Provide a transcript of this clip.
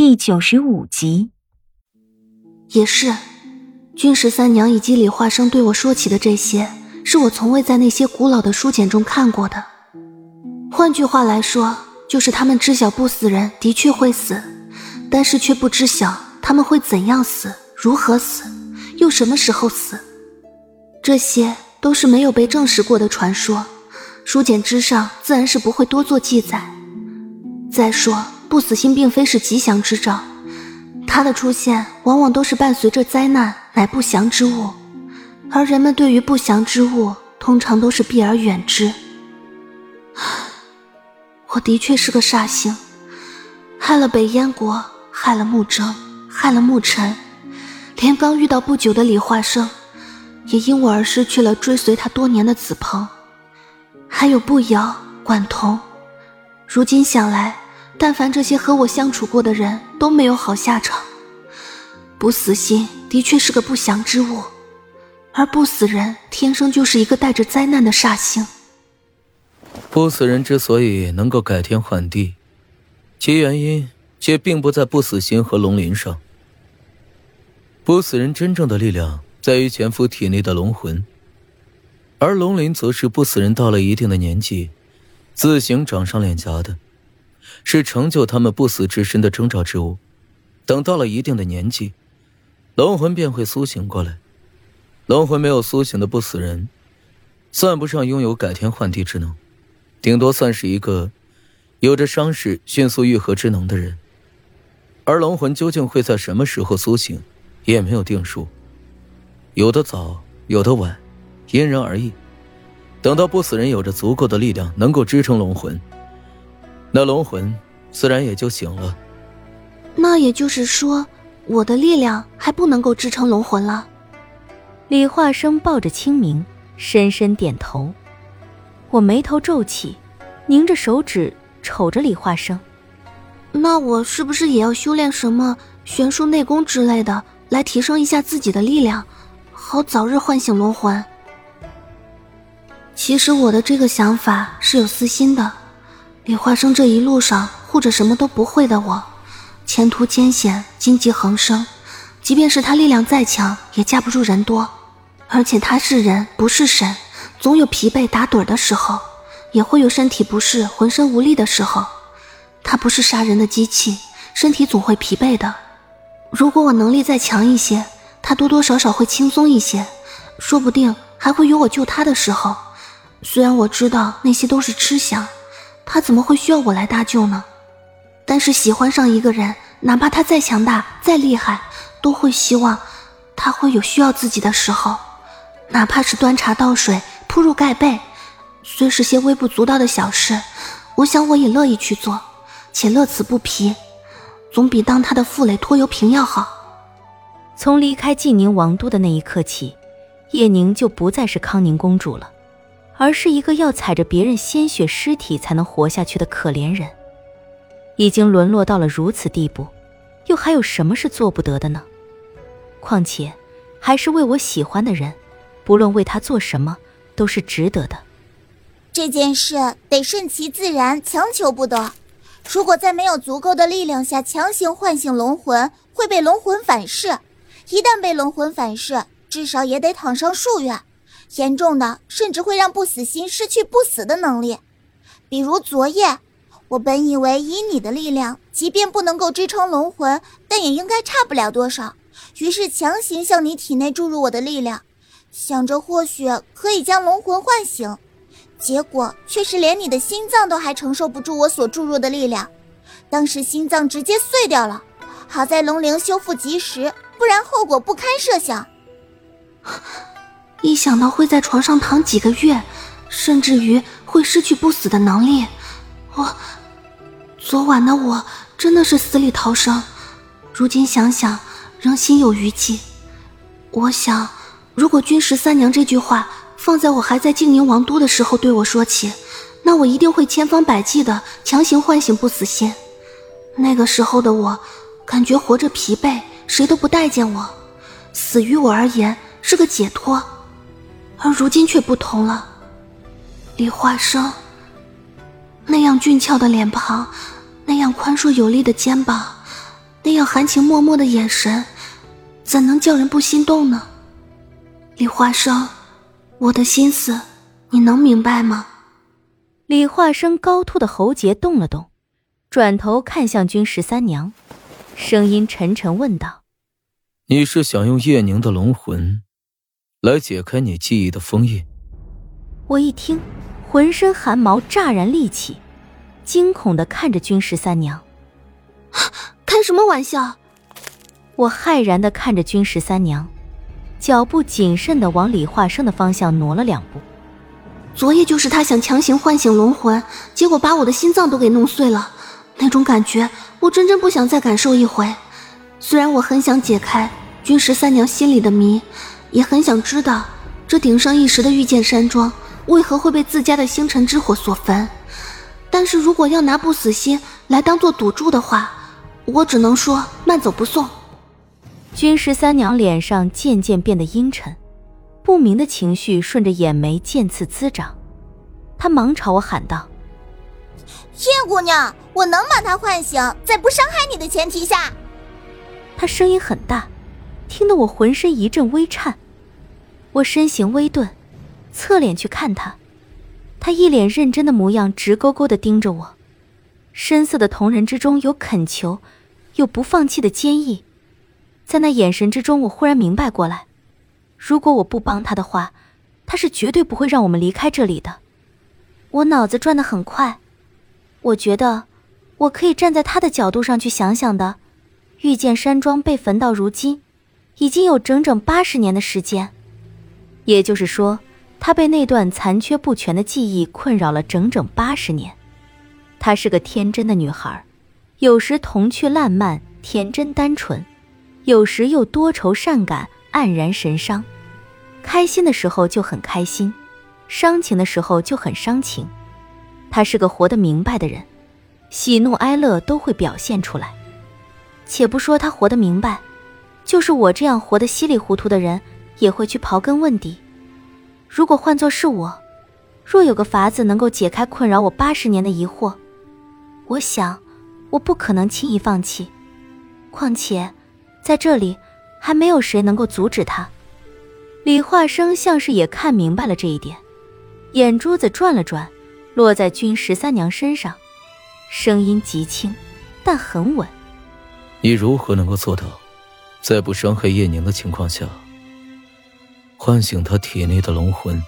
第九十五集。也是，君十三娘以及李化生对我说起的这些，是我从未在那些古老的书简中看过的。换句话来说，就是他们知晓不死人的确会死，但是却不知晓他们会怎样死、如何死、又什么时候死。这些都是没有被证实过的传说，书简之上自然是不会多做记载。再说，不死心并非是吉祥之兆。它的出现往往都是伴随着灾难，乃不祥之物，而人们对于不祥之物通常都是避而远之。我的确是个煞星，害了北燕国，害了穆征，害了穆尘，连刚遇到不久的李化生，也因我而失去了追随他多年的子鹏，还有步瑶、管彤。如今想来。但凡这些和我相处过的人都没有好下场。不死心的确是个不祥之物，而不死人天生就是一个带着灾难的煞星。不死人之所以能够改天换地，其原因却并不在不死心和龙鳞上。不死人真正的力量在于潜伏体内的龙魂，而龙鳞则是不死人到了一定的年纪，自行长上脸颊的。是成就他们不死之身的征兆之物。等到了一定的年纪，龙魂便会苏醒过来。龙魂没有苏醒的不死人，算不上拥有改天换地之能，顶多算是一个有着伤势迅速愈合之能的人。而龙魂究竟会在什么时候苏醒，也没有定数，有的早，有的晚，因人而异。等到不死人有着足够的力量，能够支撑龙魂。那龙魂自然也就醒了。那也就是说，我的力量还不能够支撑龙魂了。李化生抱着清明，深深点头。我眉头皱起，凝着手指瞅着李化生。那我是不是也要修炼什么玄术内功之类的，来提升一下自己的力量，好早日唤醒龙魂？其实我的这个想法是有私心的。李化生这一路上护着什么都不会的我，前途艰险，荆棘横生。即便是他力量再强，也架不住人多。而且他是人，不是神，总有疲惫打盹的时候，也会有身体不适、浑身无力的时候。他不是杀人的机器，身体总会疲惫的。如果我能力再强一些，他多多少少会轻松一些，说不定还会有我救他的时候。虽然我知道那些都是痴想。他怎么会需要我来搭救呢？但是喜欢上一个人，哪怕他再强大、再厉害，都会希望他会有需要自己的时候，哪怕是端茶倒水、铺褥盖被，虽是些微不足道的小事，我想我也乐意去做，且乐此不疲，总比当他的负累拖油瓶要好。从离开晋宁王都的那一刻起，叶宁就不再是康宁公主了。而是一个要踩着别人鲜血尸体才能活下去的可怜人，已经沦落到了如此地步，又还有什么是做不得的呢？况且，还是为我喜欢的人，不论为他做什么，都是值得的。这件事得顺其自然，强求不得。如果在没有足够的力量下强行唤醒龙魂，会被龙魂反噬。一旦被龙魂反噬，至少也得躺上数月。严重的甚至会让不死心失去不死的能力，比如昨夜，我本以为以你的力量，即便不能够支撑龙魂，但也应该差不了多少，于是强行向你体内注入我的力量，想着或许可以将龙魂唤醒，结果却是连你的心脏都还承受不住我所注入的力量，当时心脏直接碎掉了，好在龙灵修复及时，不然后果不堪设想。一想到会在床上躺几个月，甚至于会失去不死的能力，我昨晚的我真的是死里逃生。如今想想，仍心有余悸。我想，如果君十三娘这句话放在我还在静宁王都的时候对我说起，那我一定会千方百计的强行唤醒不死心。那个时候的我，感觉活着疲惫，谁都不待见我，死于我而言是个解脱。而如今却不同了，李化生那样俊俏的脸庞，那样宽硕有力的肩膀，那样含情脉脉的眼神，怎能叫人不心动呢？李华生，我的心思，你能明白吗？李化生高凸的喉结动了动，转头看向君十三娘，声音沉沉问道：“你是想用叶宁的龙魂，来解开你记忆的封印？”我一听，浑身汗毛乍然立起，惊恐的看着君十三娘。开什么玩笑！我骇然的看着君十三娘，脚步谨慎的往李化生的方向挪了两步。昨夜就是他想强行唤醒龙魂，结果把我的心脏都给弄碎了。那种感觉，我真真不想再感受一回。虽然我很想解开君十三娘心里的谜，也很想知道这鼎盛一时的御剑山庄为何会被自家的星辰之火所焚。但是如果要拿不死心来当做赌注的话，我只能说慢走不送。君十三娘脸上渐渐变得阴沉，不明的情绪顺着眼眉渐次滋长。她忙朝我喊道：“叶姑娘，我能把他唤醒，在不伤害你的前提下。”她声音很大，听得我浑身一阵微颤。我身形微顿，侧脸去看他。他一脸认真的模样，直勾勾的盯着我，深色的瞳仁之中有恳求，有不放弃的坚毅。在那眼神之中，我忽然明白过来：如果我不帮他的话，他是绝对不会让我们离开这里的。我脑子转得很快，我觉得我可以站在他的角度上去想想的。遇见山庄被焚到如今，已经有整整八十年的时间，也就是说。她被那段残缺不全的记忆困扰了整整八十年。她是个天真的女孩，有时童趣烂漫、天真单纯，有时又多愁善感、黯然神伤。开心的时候就很开心，伤情的时候就很伤情。她是个活得明白的人，喜怒哀乐都会表现出来。且不说她活得明白，就是我这样活得稀里糊涂的人，也会去刨根问底。如果换作是我，若有个法子能够解开困扰我八十年的疑惑，我想我不可能轻易放弃。况且，在这里还没有谁能够阻止他。李化生像是也看明白了这一点，眼珠子转了转，落在君十三娘身上，声音极轻，但很稳。你如何能够做到，在不伤害叶宁的情况下？唤醒他体内的龙魂。